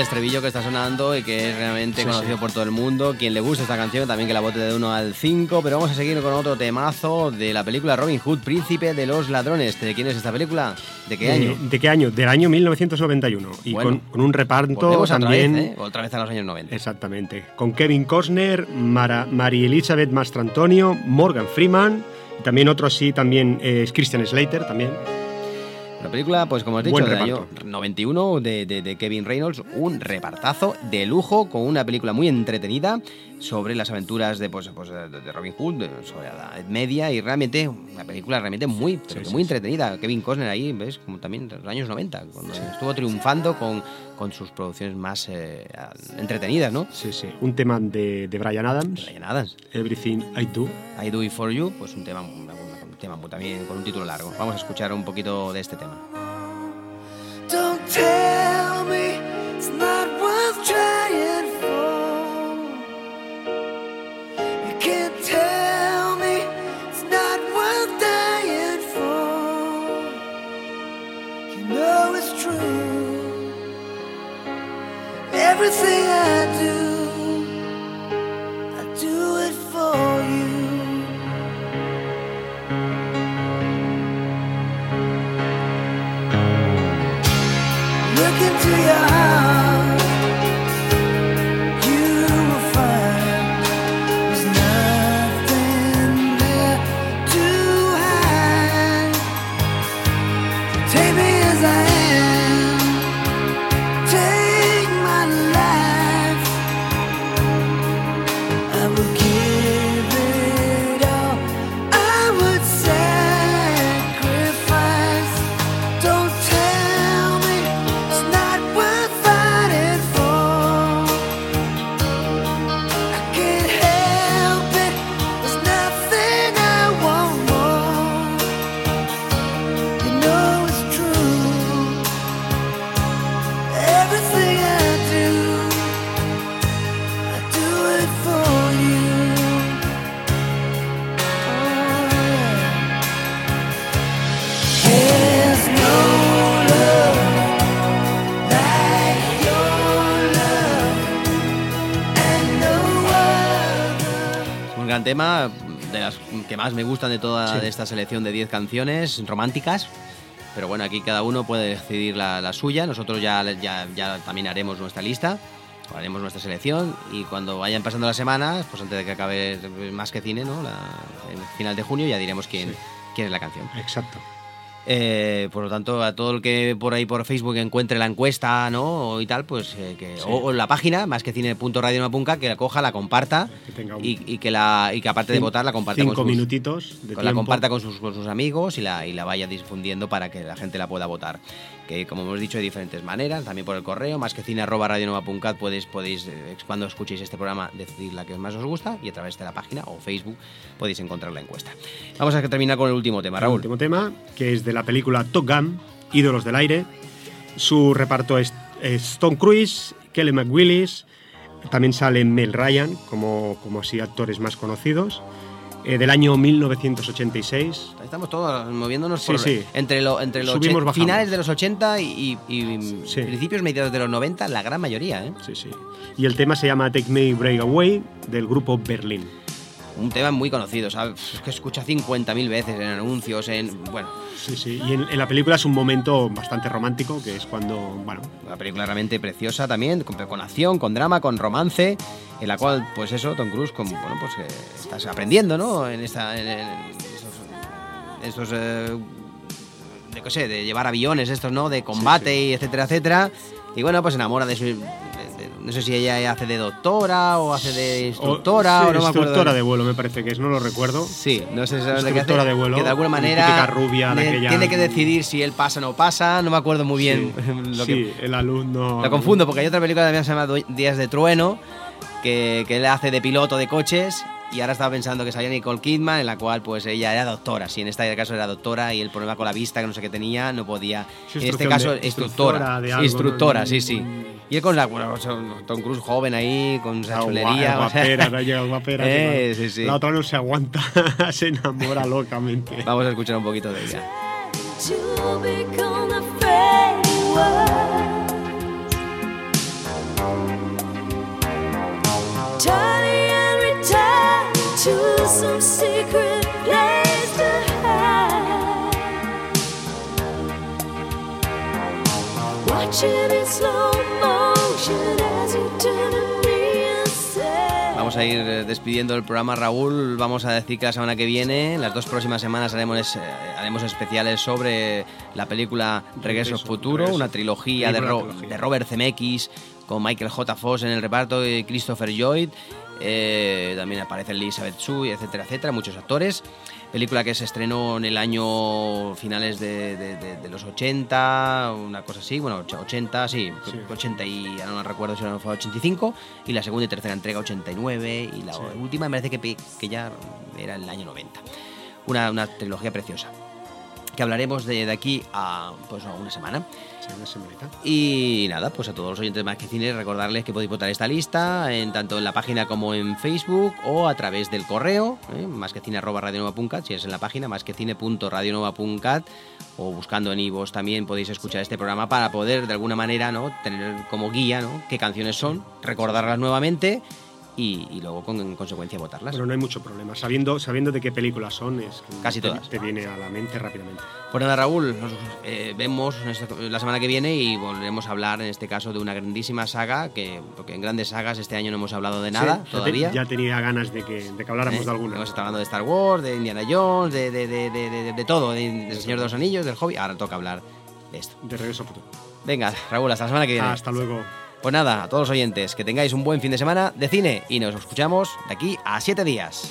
El estribillo que está sonando y que es realmente Sí, conocido sí. por todo el mundo. Quien le gusta esta canción, también que la vote de 1 al 5. Pero vamos a seguir con otro temazo de la película Robin Hood, Príncipe de los Ladrones. ¿De quién es esta película? ¿De qué ¿De- año? ¿De qué año? Del año 1991. Y Bueno. con, con un reparto Volvemos otra también. vez, ¿eh? Otra vez a los años 90. Exactamente. Con Kevin Costner, Mara, Mary Elizabeth Mastrantonio, Morgan Freeman. y También otro así, también eh, es Christian Slater también. La película, pues como has dicho, del año reparto. 91 de, de- de Kevin Reynolds, un repartazo de lujo con una película muy entretenida sobre las aventuras de, pues, pues, de, Robin Hood, sobre la Edad Media y realmente una película realmente muy, pero sí, muy sí. entretenida. Kevin Costner ahí, ves, como también de los años 90, cuando estuvo triunfando con, con sus producciones más eh, entretenidas, ¿no? Sí, sí. Un tema de, de Brian Adams. Brian Adams. Everything I Do. I Do It For You, pues un tema, un tema también con un título largo. Vamos a escuchar un poquito de este tema. Don't tell me it's not worth trying. You know it's true. Everything I do, gran tema, de las que más me gustan de toda Sí. de esta selección de 10 canciones románticas. Pero bueno, aquí cada uno puede decidir la, la suya. Nosotros ya, ya, ya también haremos nuestra lista, haremos nuestra selección y cuando vayan pasando las semanas, pues antes de que acabe más que cine, ¿no? La- el final de junio ya diremos quién, quién es la canción. Exacto. Eh, por lo tanto, a todo el que por ahí por Facebook encuentre la encuesta, ¿no? Y tal, pues eh, que Sí. o, o la página, más que cine.radionova.ca, que la coja, la comparta Que tenga un- y, y que la y que aparte de votar la comparta cinco con sus, minutitos de con la comparta con sus, con sus amigos y la, y la vaya difundiendo para que la gente la pueda votar. Que como hemos dicho, hay diferentes maneras, también por el correo, más que cine arroba radionova.cat podéis, podéis eh, cuando escuchéis este programa, decidir la que más os gusta y a través de la página o Facebook podéis encontrar la encuesta. Vamos a terminar con el último tema, El Raúl. último tema, que es de la película Top Gun, Ídolos del Aire. Su reparto es, es Tom Cruise, Kelly McWillis, también sale Mel Ryan como, como así actores más conocidos. Eh, del año 1986. Estamos todos moviéndonos Sí, por- sí. entre, lo, entre los Subimos, finales de los 80 y, y- Sí. principios mediados de los 90, la gran mayoría. ¿eh? Sí, sí. Y el tema se llama Take Me Break Away del grupo Berlin. Un tema muy conocido, ¿sabes? Es que escucha 50.000 veces en anuncios, en... Bueno, Sí, sí. Y en, en la película es un momento bastante romántico, que es cuando, bueno, una película realmente preciosa también, con, con acción, con drama, con romance, en la cual, pues eso, Tom Cruise, como, bueno, pues eh, estás aprendiendo, ¿no? En esta... En, en estos... estos, eh, de qué sé, de llevar aviones estos, ¿no? De combate y etcétera, etcétera. Y bueno, pues enamora de su... no sé si ella hace de doctora o hace de instructora O- o, sí, no me acuerdo. instructora de vuelo, me parece que es, no lo recuerdo. Sí, no sé qué Instructora hace, de vuelo, que de alguna manera rubia de aquella- tiene que decidir si él pasa o no pasa, no me acuerdo muy bien *laughs* lo que sí, el alumno. lo confundo porque hay otra película también que se llama Días de Trueno, que, que él hace de piloto de coches. Y ahora estaba pensando que salía Nicole Kidman, en la cual pues ella era doctora. Si en este caso era doctora y el problema con la vista, que no sé qué tenía, no podía. Sí, en este caso, de- instructora. instructora de algo, instructora, ¿no? sí, sí. Y él con la. Bueno, Tom Cruise joven ahí, con esa chulería. gua- o sea, guapera, no llega guapera. *laughs* eh, sí, sí, sí. La otra no se aguanta, *laughs* se enamora locamente. Vamos a escuchar un poquito de ella. Turning to some secret place to hide. Watching in slow motion as you turn to me and say. Vamos a ir eh, despidiendo el programa, Raúl. Vamos a decir que la semana que viene, las dos próximas semanas, haremos, eh, haremos especiales sobre la película Regreso al Regreso, Futuro, Regreso. una trilogía de, Ro- trilogía. de Robert Zemeckis con Michael J. Fox en el reparto y Christopher Lloyd. Eh, también aparece Elizabeth Shue, etcétera, etcétera, muchos actores. Película que se estrenó en el año finales de, de- de- de los 80, una cosa así, bueno, och- 80, sí, 80 y ya no recuerdo si fue 85, y la segunda y tercera entrega 89, y la última me parece que, que ya era en el año 90. Una, una trilogía preciosa. Que hablaremos de, de aquí a pues una semana. Y nada, pues a todos los oyentes de Más que Cine recordarles que podéis votar esta lista en tanto en la página como en Facebook o a través del correo, ¿eh? más que cine arroba radionova.cat, si es en la página más que cine.radionova.cat o buscando en iVoox también podéis escuchar este programa para poder de alguna manera no tener como guía ¿no? qué canciones son, recordarlas nuevamente y, y luego con, en consecuencia votarlas. Pero no hay mucho problema. Sabiendo, sabiendo de qué películas son, es que Casi te, todas. te viene a la mente rápidamente. Pues nada, Raúl, nos eh, vemos esta- la semana que viene y volveremos a hablar en este caso de una grandísima saga, que porque en grandes sagas este año no hemos hablado de nada Sí, todavía. Ya, tenía ganas de que, de que habláramos ¿Eh? de alguna. Hemos estado hablando de Star Wars, de Indiana Jones, de, de, de, de, todo, del Señor de los Anillos, del Hobby. Ahora toca hablar de esto. De regreso a futuro. Venga, Raúl, hasta la semana que viene. Hasta luego. Pues nada, a todos los oyentes, que tengáis un buen fin de semana de cine y nos escuchamos de aquí a 7 días.